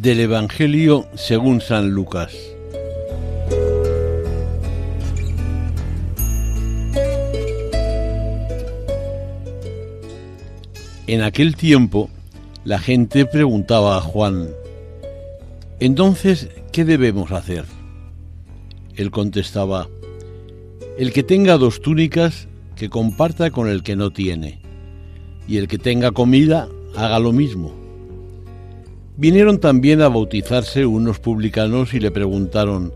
Del Evangelio según San Lucas. En aquel tiempo la gente preguntaba a Juan, entonces, ¿qué debemos hacer? Él contestaba, el que tenga dos túnicas, que comparta con el que no tiene, y el que tenga comida, haga lo mismo. Vinieron también a bautizarse unos publicanos y le preguntaron,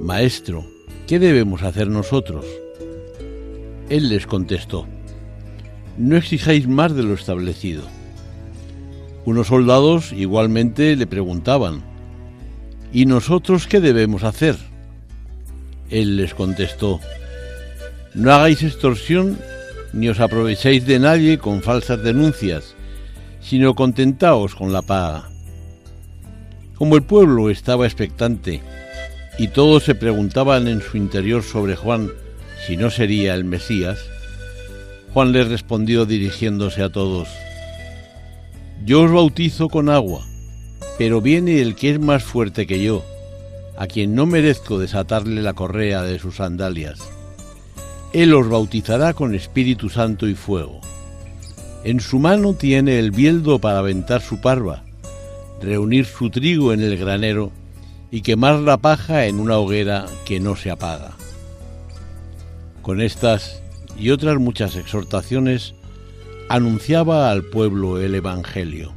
Maestro, ¿qué debemos hacer nosotros? Él les contestó, No exijáis más de lo establecido. Unos soldados igualmente le preguntaban, ¿Y nosotros qué debemos hacer? Él les contestó, No hagáis extorsión ni os aprovechéis de nadie con falsas denuncias, sino contentaos con la paga. Como el pueblo estaba expectante y todos se preguntaban en su interior sobre Juan si no sería el Mesías, Juan les respondió dirigiéndose a todos, Yo os bautizo con agua, pero viene el que es más fuerte que yo, a quien no merezco desatarle la correa de sus sandalias. Él os bautizará con Espíritu Santo y fuego. En su mano tiene el bieldo para aventar su parva reunir su trigo en el granero y quemar la paja en una hoguera que no se apaga. Con estas y otras muchas exhortaciones anunciaba al pueblo el Evangelio.